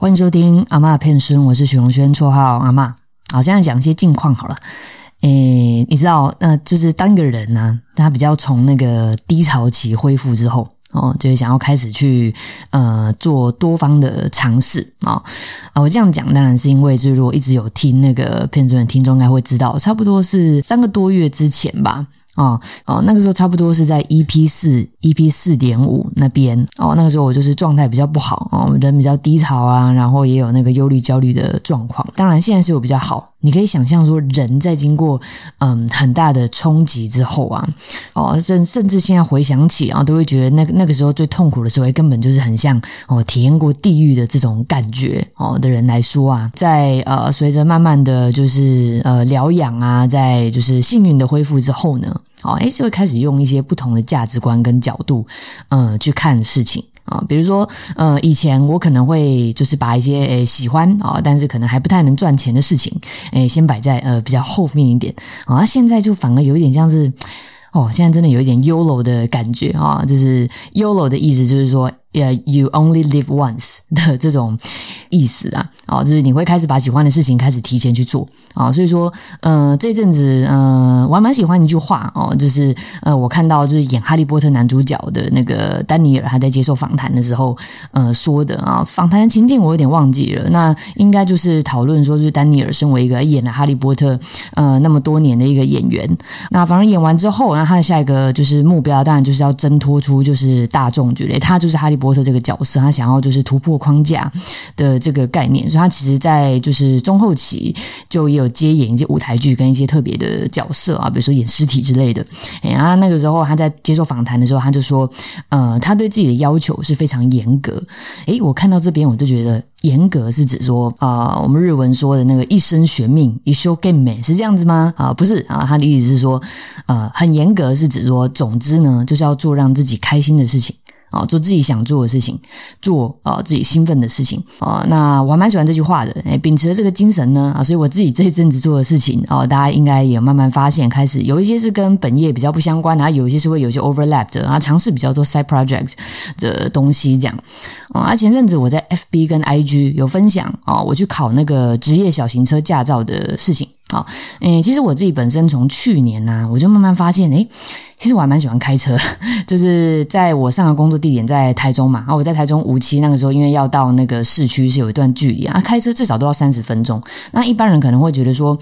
欢迎收听阿妈骗孙，我是许荣轩，绰号阿妈。好，现在讲一些近况好了。诶，你知道，呃，就是当一个人呢，他比较从那个低潮期恢复之后，哦，就是想要开始去呃做多方的尝试啊。啊，我这样讲当然是因为，就是如果一直有听那个骗孙的听众，应该会知道，差不多是三个多月之前吧。哦哦，那个时候差不多是在 EP 四 EP 四点五那边哦，那个时候我就是状态比较不好哦，人比较低潮啊，然后也有那个忧虑焦虑的状况。当然现在是有比较好，你可以想象说，人在经过嗯很大的冲击之后啊，哦甚甚至现在回想起啊，都会觉得那个那个时候最痛苦的时候，根本就是很像哦体验过地狱的这种感觉哦的人来说啊，在呃随着慢慢的就是呃疗养啊，在就是幸运的恢复之后呢。哦，哎，就会开始用一些不同的价值观跟角度，呃，去看事情啊。比如说，呃，以前我可能会就是把一些诶喜欢啊，但是可能还不太能赚钱的事情，诶，先摆在呃比较后面一点啊。现在就反而有一点像是，哦，现在真的有一点 YOLO 的感觉啊，就是 YOLO 的意思就是说。呃，you only live once 的这种意思啊，哦，就是你会开始把喜欢的事情开始提前去做。啊，所以说，呃，这阵子，呃，我还蛮喜欢一句话哦，就是呃，我看到就是演哈利波特男主角的那个丹尼尔还在接受访谈的时候，呃，说的啊，访谈情境我有点忘记了，那应该就是讨论说，就是丹尼尔身为一个演了哈利波特呃那么多年的一个演员，那反正演完之后，那他的下一个就是目标，当然就是要挣脱出就是大众觉得他就是哈利。波特这个角色，他想要就是突破框架的这个概念，所以他其实，在就是中后期就也有接演一些舞台剧跟一些特别的角色啊，比如说演尸体之类的。哎，然后那个时候他在接受访谈的时候，他就说，呃，他对自己的要求是非常严格。诶，我看到这边我就觉得，严格是指说啊，我们日文说的那个一生悬命，一生懸命是这样子吗？啊，不是啊，他的意思是说，呃，很严格是指说，总之呢，就是要做让自己开心的事情。啊，做自己想做的事情，做啊自己兴奋的事情啊。那我还蛮喜欢这句话的，哎，秉持了这个精神呢啊，所以我自己这一阵子做的事情啊，大家应该也慢慢发现，开始有一些是跟本业比较不相关，然后有一些是会有些 overlap 的啊，尝试比较多 side project 的东西这样。啊，前阵子我在 FB 跟 IG 有分享啊，我去考那个职业小型车驾照的事情。好，诶，其实我自己本身从去年呢，我就慢慢发现，诶。其实我还蛮喜欢开车，就是在我上个工作地点在台中嘛，然后我在台中无期那个时候，因为要到那个市区是有一段距离啊，开车至少都要三十分钟。那一般人可能会觉得说，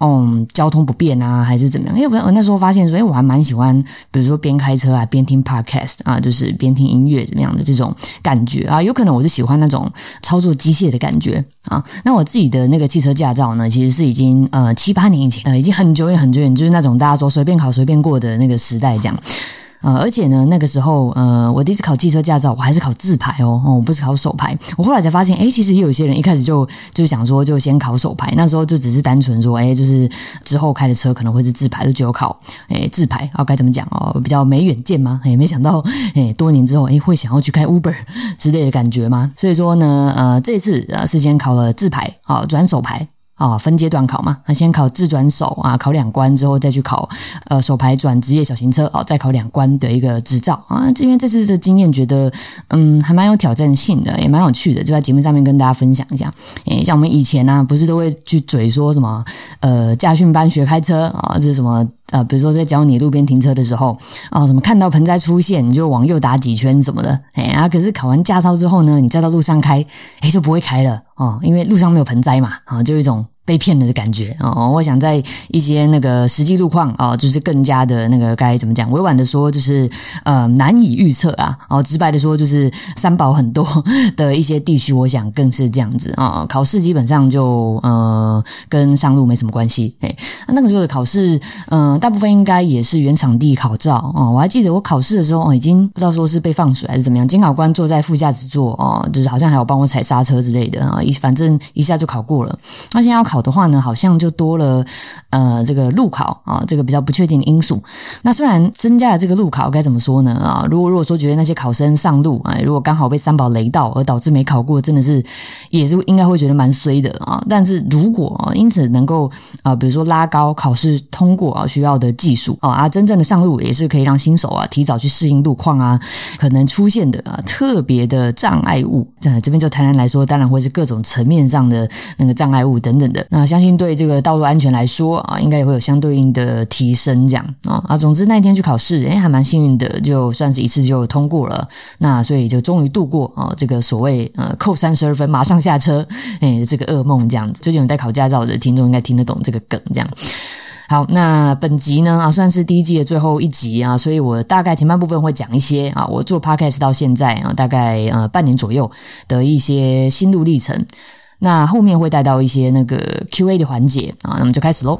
嗯，交通不便啊，还是怎么样？因为我那时候发现说，哎，我还蛮喜欢，比如说边开车啊，边听 podcast 啊，就是边听音乐怎么样的这种感觉啊，有可能我是喜欢那种操作机械的感觉啊。那我自己的那个汽车驾照呢，其实是已经呃七八年以前，呃，已经很久远很久远，就是那种大家说随便考随便过的那个时。在讲。呃，而且呢，那个时候，呃，我第一次考汽车驾照，我还是考自排哦，哦，我不是考手排。我后来才发现，哎，其实也有些人一开始就就想说，就先考手排。那时候就只是单纯说，哎，就是之后开的车可能会是自排，就只有考，哎，自排。哦，该怎么讲哦？比较没远见吗？哎，没想到，哎，多年之后，哎，会想要去开 Uber 之类的感觉吗？所以说呢，呃，这次呃，是先考了自排，啊，转手排。啊，分阶段考嘛，那先考自转手啊，考两关之后再去考呃手牌转职业小型车哦，再考两关的一个执照啊。这边这次的经验觉得嗯还蛮有挑战性的，也蛮有趣的，就在节目上面跟大家分享一下。诶，像我们以前呢，不是都会去嘴说什么呃驾训班学开车啊，这是什么呃，比如说在教你路边停车的时候啊，什么看到盆栽出现你就往右打几圈什么的，哎啊，可是考完驾照之后呢，你再到路上开，哎就不会开了哦，因为路上没有盆栽嘛，啊，就一种。被骗了的感觉哦，我想在一些那个实际路况啊，就是更加的那个该怎么讲？委婉的说，就是呃难以预测啊。哦，直白的说，就是三宝很多的一些地区，我想更是这样子啊。考试基本上就呃跟上路没什么关系。哎，那个时候的考试，嗯，大部分应该也是原场地考照哦。我还记得我考试的时候哦，已经不知道说是被放水还是怎么样，监考官坐在副驾驶座哦，就是好像还有帮我踩刹车之类的啊，一反正一下就考过了。那现在要考。考的话呢，好像就多了呃这个路考啊，这个比较不确定的因素。那虽然增加了这个路考，该怎么说呢？啊，如果如果说觉得那些考生上路啊，如果刚好被三宝雷到而导致没考过，真的是也是应该会觉得蛮衰的啊。但是如果因此能够啊，比如说拉高考试通过啊需要的技术啊，啊真正的上路也是可以让新手啊提早去适应路况啊，可能出现的啊特别的障碍物。这这边就台南来说，当然会是各种层面上的那个障碍物等等的。那相信对这个道路安全来说啊，应该也会有相对应的提升。这样啊啊，总之那一天去考试，哎，还蛮幸运的，就算是一次就通过了。那所以就终于度过啊这个所谓呃扣三十二分马上下车 哎这个噩梦这样子。最近有在考驾照的听众应该听得懂这个梗这样。好，那本集呢啊算是第一季的最后一集啊，所以我大概前半部分会讲一些啊我做 podcast 到现在啊大概呃半年左右的一些心路历程。那后面会带到一些那个 Q&A 的环节啊，那么就开始喽。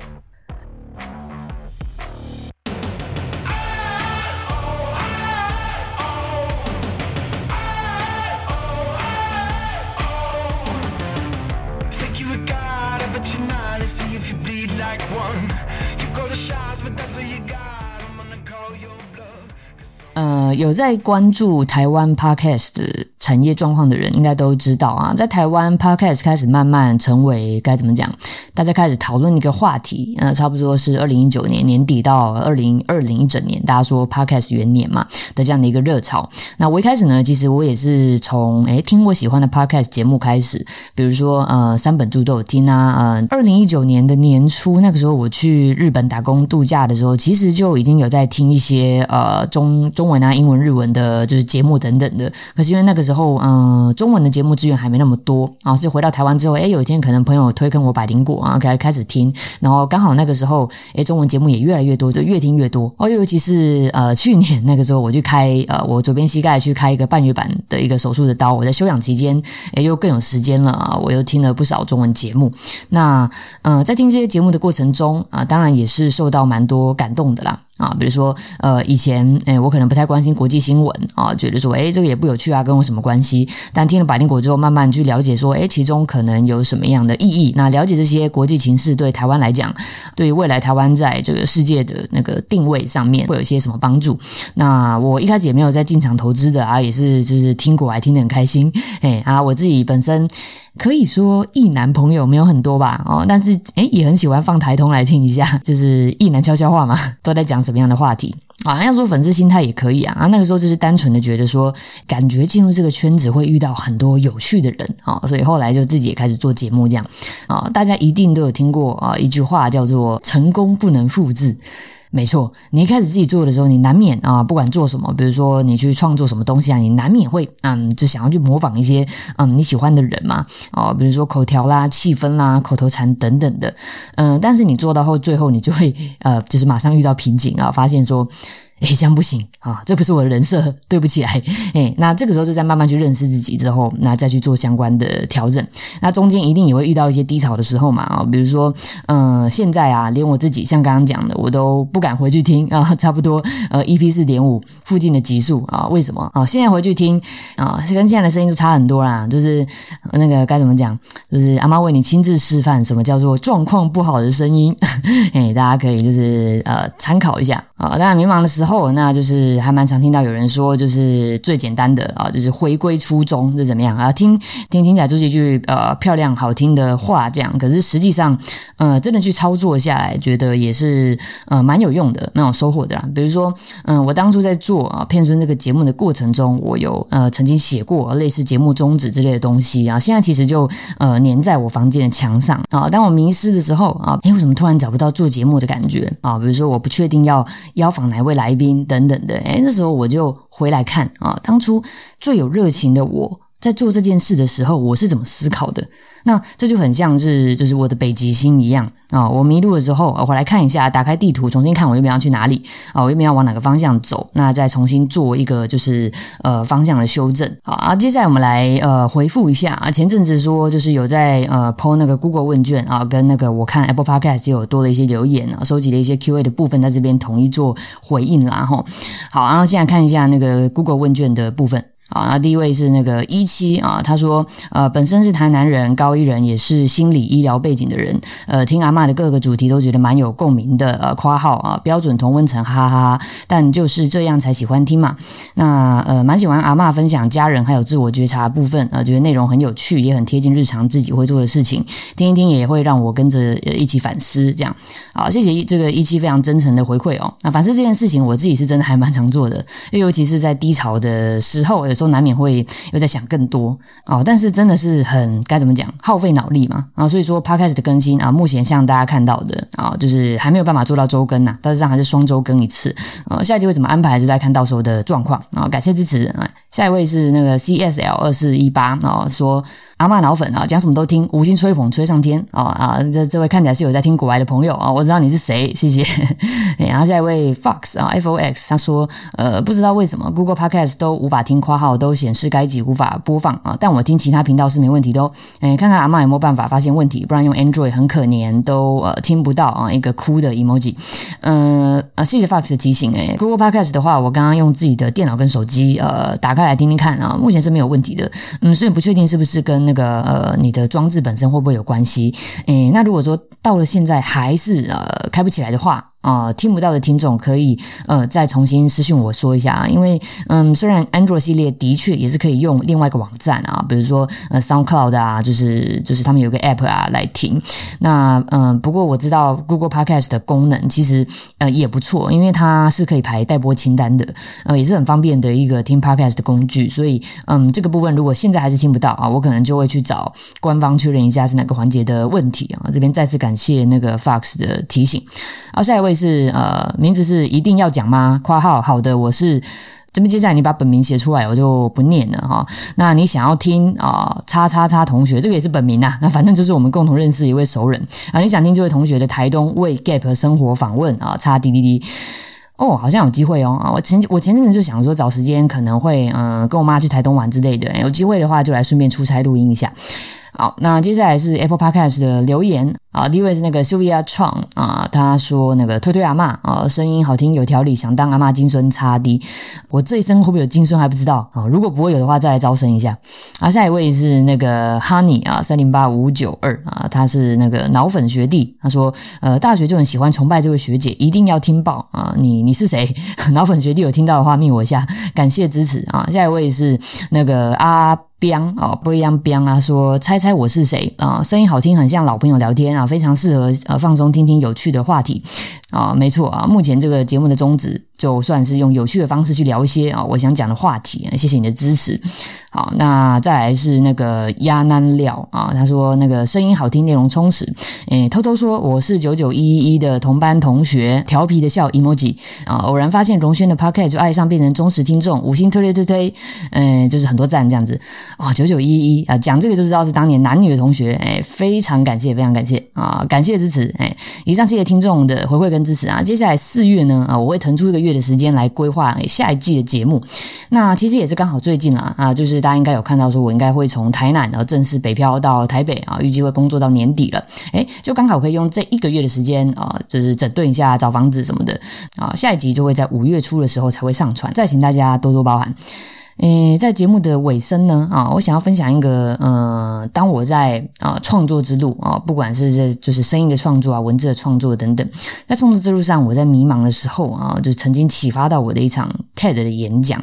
呃，有在关注台湾 podcast 的产业状况的人，应该都知道啊，在台湾 podcast 开始慢慢成为该怎么讲？大家开始讨论一个话题，呃，差不多是二零一九年年底到二零二零一整年，大家说 podcast 元年嘛的这样的一个热潮。那我一开始呢，其实我也是从诶听我喜欢的 podcast 节目开始，比如说呃三本著都有听啊，呃二零一九年的年初那个时候我去日本打工度假的时候，其实就已经有在听一些呃中中文啊、英文、日文的，就是节目等等的。可是因为那个时候嗯中文的节目资源还没那么多啊，所以回到台湾之后，诶有一天可能朋友推跟我百灵果。啊，开开始听，然后刚好那个时候，诶，中文节目也越来越多，就越听越多。哦，尤其是呃，去年那个时候，我去开呃，我左边膝盖去开一个半月板的一个手术的刀，我在休养期间，诶，又更有时间了啊，我又听了不少中文节目。那嗯，在听这些节目的过程中啊，当然也是受到蛮多感动的啦。啊，比如说，呃，以前，诶，我可能不太关心国际新闻啊，觉得说，诶，这个也不有趣啊，跟我什么关系？但听了百灵果之后，慢慢去了解说，诶，其中可能有什么样的意义？那了解这些国际情势，对台湾来讲，对于未来台湾在这个世界的那个定位上面，会有一些什么帮助？那我一开始也没有在进场投资的啊，也是就是听过来听得很开心，诶啊，我自己本身。可以说异男朋友没有很多吧，哦，但是诶也很喜欢放台通来听一下，就是异男悄悄话嘛，都在讲什么样的话题啊？要说粉丝心态也可以啊，啊，那个时候就是单纯的觉得说，感觉进入这个圈子会遇到很多有趣的人啊，所以后来就自己也开始做节目这样啊。大家一定都有听过啊一句话叫做“成功不能复制”。没错，你一开始自己做的时候，你难免啊，不管做什么，比如说你去创作什么东西啊，你难免会嗯，就想要去模仿一些嗯你喜欢的人嘛，哦，比如说口条啦、气氛啦、口头禅等等的，嗯，但是你做到后，最后你就会呃，就是马上遇到瓶颈啊，发现说。哎，这样不行啊！这不是我的人设，对不起来。哎，那这个时候就在慢慢去认识自己之后，那再去做相关的调整。那中间一定也会遇到一些低潮的时候嘛啊，比如说，嗯，现在啊，连我自己像刚刚讲的，我都不敢回去听啊，差不多呃，EP 四点五附近的级数啊，为什么啊？现在回去听啊，跟现在的声音就差很多啦。就是那个该怎么讲？就是阿妈为你亲自示范什么叫做状况不好的声音。哎，大家可以就是呃参考一下啊。当然迷茫的时候。后，那就是还蛮常听到有人说，就是最简单的啊，就是回归初衷，是怎么样啊？听听听起来就是一句呃漂亮好听的话，这样。可是实际上，呃，真的去操作下来，觉得也是呃蛮有用的那种收获的啦。比如说，嗯，我当初在做啊片村这个节目的过程中，我有呃曾经写过类似节目宗旨之类的东西啊。现在其实就呃粘在我房间的墙上啊。当我迷失的时候啊，哎，为什么突然找不到做节目的感觉啊？比如说，我不确定要邀访哪位来宾。等等的，哎，那时候我就回来看啊，当初最有热情的我在做这件事的时候，我是怎么思考的？那这就很像是就是我的北极星一样啊！我迷路的时候，我回来看一下，打开地图重新看，我又要去哪里啊？我又要往哪个方向走？那再重新做一个就是呃方向的修正好啊！接下来我们来呃回复一下啊，前阵子说就是有在呃 PO 那个 Google 问卷啊，跟那个我看 Apple Podcast 也有多了一些留言啊，收集了一些 Q&A 的部分，在这边统一做回应啦哈。好，然后现在看一下那个 Google 问卷的部分。啊，那第一位是那个一期啊，他说呃，本身是台南人，高一人，也是心理医疗背景的人，呃，听阿妈的各个主题都觉得蛮有共鸣的，呃，夸号啊，标准同温层，哈哈哈，但就是这样才喜欢听嘛。那呃，蛮喜欢阿妈分享家人还有自我觉察部分，呃，觉得内容很有趣，也很贴近日常自己会做的事情，听一听也会让我跟着一起反思，这样好，谢谢这个一期非常真诚的回馈哦。那反思这件事情，我自己是真的还蛮常做的，尤其是在低潮的时候，有时候都难免会又在想更多哦。但是真的是很该怎么讲，耗费脑力嘛啊。所以说，Podcast 的更新啊，目前像大家看到的啊，就是还没有办法做到周更呐，大致上还是双周更一次啊。下一季会怎么安排，就在看到时候的状况啊。感谢支持啊。下一位是那个 CSL 二四一八啊，说。阿妈脑粉啊，讲什么都听，五星吹捧吹上天啊啊！这这位看起来是有在听国外的朋友啊，我知道你是谁，谢谢。然后下一位 Fox 啊，F O X，他说呃，不知道为什么 Google Podcast 都无法听括号，都显示该集无法播放啊，但我听其他频道是没问题的哦。哎，看看阿妈有没有办法发现问题，不然用 Android 很可怜，都呃听不到啊，一个哭的 emoji。嗯啊，谢谢 Fox 的提醒。哎，Google Podcast 的话，我刚刚用自己的电脑跟手机呃打开来听听看啊，目前是没有问题的。嗯，所以不确定是不是跟那。那个呃，你的装置本身会不会有关系？诶，那如果说到了现在还是呃开不起来的话。啊，听不到的听众可以呃再重新私信我说一下啊，因为嗯，虽然 Android 系列的确也是可以用另外一个网站啊，比如说呃 SoundCloud 啊，就是就是他们有个 App 啊来听。那嗯，不过我知道 Google Podcast 的功能其实呃也不错，因为它是可以排待播清单的，呃也是很方便的一个听 Podcast 的工具。所以嗯，这个部分如果现在还是听不到啊，我可能就会去找官方确认一下是哪个环节的问题啊。这边再次感谢那个 Fox 的提醒。好，下一位是呃，名字是一定要讲吗？括号好的，我是这边接下来你把本名写出来，我就不念了哈。那你想要听啊，叉叉叉同学，这个也是本名啊。那反正就是我们共同认识一位熟人啊。你想听这位同学的台东为 Gap 生活访问啊？叉滴滴滴哦，好像有机会哦啊！我前我前阵子就想说找时间可能会嗯跟我妈去台东玩之类的，有机会的话就来顺便出差录音一下。好，那接下来是 Apple Podcast 的留言啊，第一位是那个 Sylvia Chang 啊，他说那个推推阿妈啊，声音好听有条理，想当阿妈金孙差的，我这一生会不会有金孙还不知道啊，如果不会有的话，再来招生一下。啊，下一位是那个 Honey 啊，三零八五九二啊，他是那个脑粉学弟，他说呃，大学就很喜欢崇拜这位学姐，一定要听报啊，你你是谁？脑粉学弟有听到的话，密我一下，感谢支持啊。下一位是那个阿。Biang 哦，不一样 biang 啊，说猜猜我是谁啊？声音好听，很像老朋友聊天啊，非常适合呃放松听听有趣的话题啊，没错啊，目前这个节目的宗旨。就算是用有趣的方式去聊一些啊，我想讲的话题。谢谢你的支持。好，那再来是那个鸭南料啊，他说那个声音好听，内容充实。诶，偷偷说我是九九一一一的同班同学，调皮的笑 emoji 啊。偶然发现荣轩的 podcast 就爱上，变成忠实听众，五星推推推推，嗯，就是很多赞这样子。啊，九九一一啊，讲这个就知道是当年男女的同学。诶，非常感谢，非常感谢啊，感谢支持。诶，以上谢谢听众的回馈跟支持啊。接下来四月呢啊，我会腾出一个月。的时间来规划下一季的节目，那其实也是刚好最近啊啊，就是大家应该有看到说，我应该会从台南然后正式北漂到台北啊，预计会工作到年底了，诶，就刚好可以用这一个月的时间啊，就是整顿一下找房子什么的。啊，下一集就会在五月初的时候才会上传，再请大家多多包涵。诶，在节目的尾声呢，啊，我想要分享一个，呃，当我在啊创作之路啊，不管是这就是声音的创作啊，文字的创作等等，在创作之路上，我在迷茫的时候啊，就曾经启发到我的一场 TED 的演讲。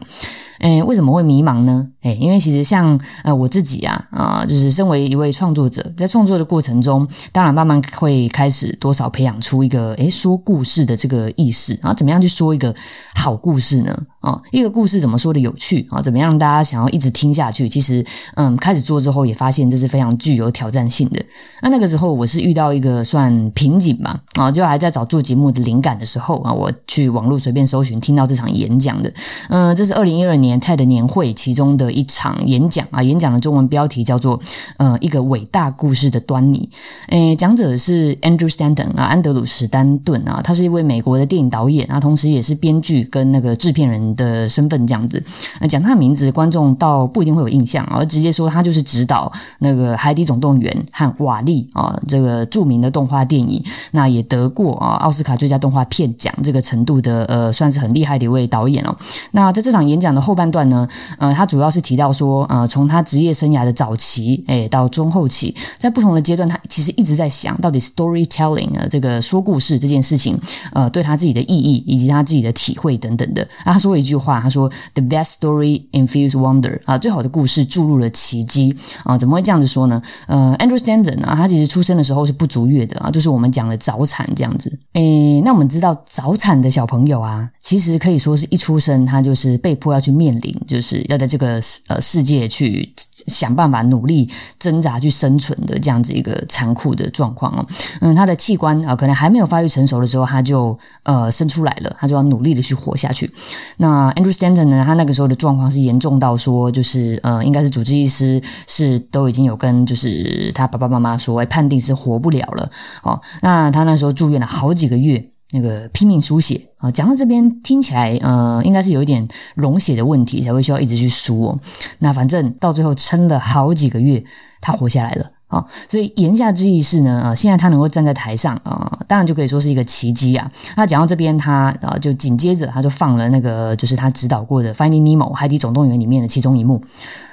诶，为什么会迷茫呢？诶，因为其实像呃我自己啊，啊，就是身为一位创作者，在创作的过程中，当然慢慢会开始多少培养出一个诶说故事的这个意识啊，怎么样去说一个好故事呢？啊，一个故事怎么说的有趣啊？怎么样大家想要一直听下去？其实，嗯，开始做之后也发现这是非常具有挑战性的。那那个时候我是遇到一个算瓶颈吧，啊，就还在找做节目的灵感的时候啊，我去网络随便搜寻，听到这场演讲的，嗯，这是二零一二年 TED 年会其中的一场演讲啊，演讲的中文标题叫做《呃一个伟大故事的端倪》。诶，讲者是 Andrew Stanton 啊，安德鲁史丹顿啊，他是一位美国的电影导演啊，同时也是编剧跟那个制片人。的身份这样子，那讲他的名字，观众倒不一定会有印象，而直接说他就是指导那个《海底总动员》和《瓦力》啊，这个著名的动画电影，那也得过啊奥斯卡最佳动画片奖这个程度的，呃，算是很厉害的一位导演哦。那在这场演讲的后半段呢，呃，他主要是提到说，呃，从他职业生涯的早期，哎，到中后期，在不同的阶段，他其实一直在想到底 storytelling 啊，这个说故事这件事情，呃，对他自己的意义以及他自己的体会等等的。他说一句话，他说：“The best story infuse wonder。”啊，最好的故事注入了奇迹。啊，怎么会这样子说呢？呃，Andrew Stanton 啊，他其实出生的时候是不足月的啊，就是我们讲的早产这样子。诶，那我们知道早产的小朋友啊，其实可以说是一出生他就是被迫要去面临，就是要在这个呃世界去想办法努力挣扎去生存的这样子一个残酷的状况哦。嗯，他的器官啊，可能还没有发育成熟的时候，他就呃生出来了，他就要努力的去活下去。那那 Andrew Stanton 呢，他那个时候的状况是严重到说，就是呃，应该是主治医师是都已经有跟就是他爸爸妈妈说，判定是活不了了哦。那他那时候住院了好几个月，那个拼命输血啊。讲到这边听起来，呃，应该是有一点溶血的问题，才会需要一直去输哦。那反正到最后撑了好几个月，他活下来了啊。所以言下之意是呢，呃，现在他能够站在台上啊，当然就可以说是一个奇迹啊。那讲到这边，他啊就紧接着他就放了那个就是他指导过的《Finding Nemo》海底总动员里面的其中一幕。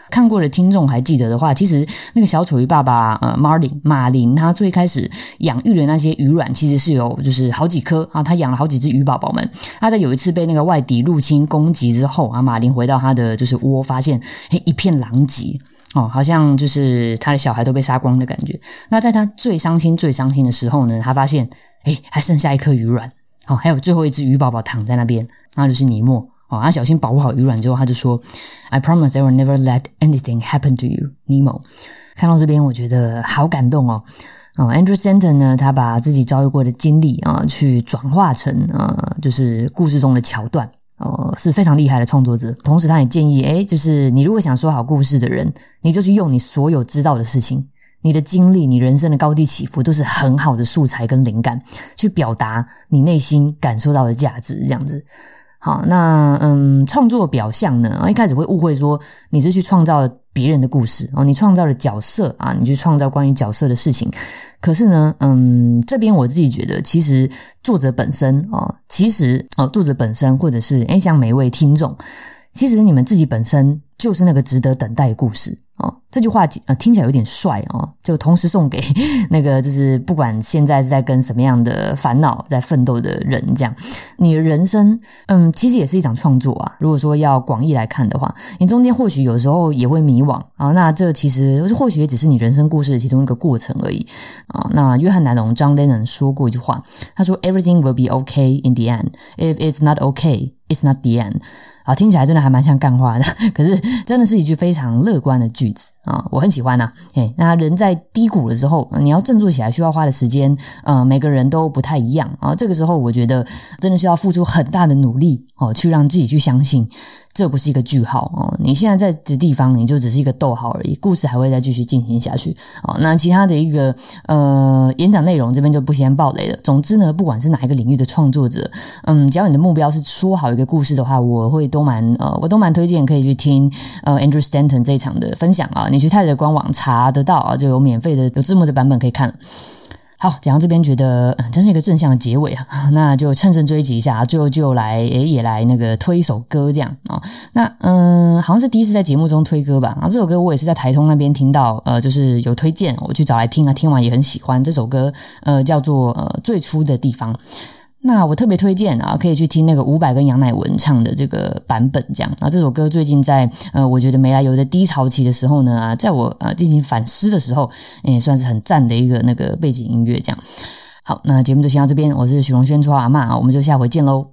看过的听众还记得的话，其实那个小丑鱼爸爸呃，Marlin 马林，他最开始养育的那些鱼卵，其实是有就是好几颗啊，他养了好几只鱼宝宝们。他在有一次被那个外敌入侵攻击之后啊，马林回到他的就是窝，发现嘿一片狼藉哦，好像就是他的小孩都被杀光的感觉。那在他最伤心、最伤心的时候呢，他发现哎还剩下一颗鱼卵哦，还有最后一只鱼宝宝躺在那边，那就是尼莫。哦，他小心保护好鱼卵之后，他就说：“I promise I will never let anything happen to you, Nemo。”看到这边，我觉得好感动哦。哦，Andrew Stanton 呢，他把自己遭遇过的经历啊，去转化成呃，就是故事中的桥段，哦，是非常厉害的创作者。同时，他也建议，哎，就是你如果想说好故事的人，你就去用你所有知道的事情、你的经历、你人生的高低起伏，都是很好的素材跟灵感，去表达你内心感受到的价值，这样子。好，那嗯，创作表象呢？一开始会误会说你是去创造别人的故事哦，你创造了角色啊，你去创造关于角色的事情。可是呢，嗯，这边我自己觉得，其实作者本身哦，其实哦，作者本身或者是诶，像每一位听众，其实你们自己本身就是那个值得等待的故事。哦，这句话呃听起来有点帅哦，就同时送给 那个就是不管现在是在跟什么样的烦恼在奋斗的人，这样你的人生嗯其实也是一场创作啊。如果说要广义来看的话，你中间或许有时候也会迷惘啊，那这其实或许也只是你人生故事的其中一个过程而已啊。那约翰南龙 John Lennon 说过一句话，他说：“Everything will be okay in the end. If it's not okay, it's not the end.” 啊，听起来真的还蛮像干话的，可是真的是一句非常乐观的句子啊，我很喜欢呐。那人在低谷的时候，你要振作起来，需要花的时间，呃，每个人都不太一样啊。这个时候，我觉得真的是要付出很大的努力哦，去让自己去相信。这不是一个句号哦，你现在在的地方，你就只是一个逗号而已，故事还会再继续进行下去哦。那其他的一个呃演讲内容这边就不先爆雷了。总之呢，不管是哪一个领域的创作者，嗯，只要你的目标是说好一个故事的话，我会都蛮呃，我都蛮推荐可以去听呃 Andrew Stanton 这一场的分享啊。你去泰的官网查得到啊，就有免费的有字幕的版本可以看。好，讲到这边觉得真是一个正向的结尾啊，那就趁胜追击一下，最后就来诶也来那个推一首歌这样啊。那嗯，好像是第一次在节目中推歌吧。然后这首歌我也是在台通那边听到，呃，就是有推荐，我去找来听啊，听完也很喜欢这首歌，呃，叫做呃最初的地方。那我特别推荐啊，可以去听那个伍佰跟杨乃文唱的这个版本，这样那。这首歌最近在呃，我觉得没来由的低潮期的时候呢，在我呃进行反思的时候，也算是很赞的一个那个背景音乐，这样。好，那节目就先到这边，我是许荣轩，说阿妈啊，我们就下回见喽。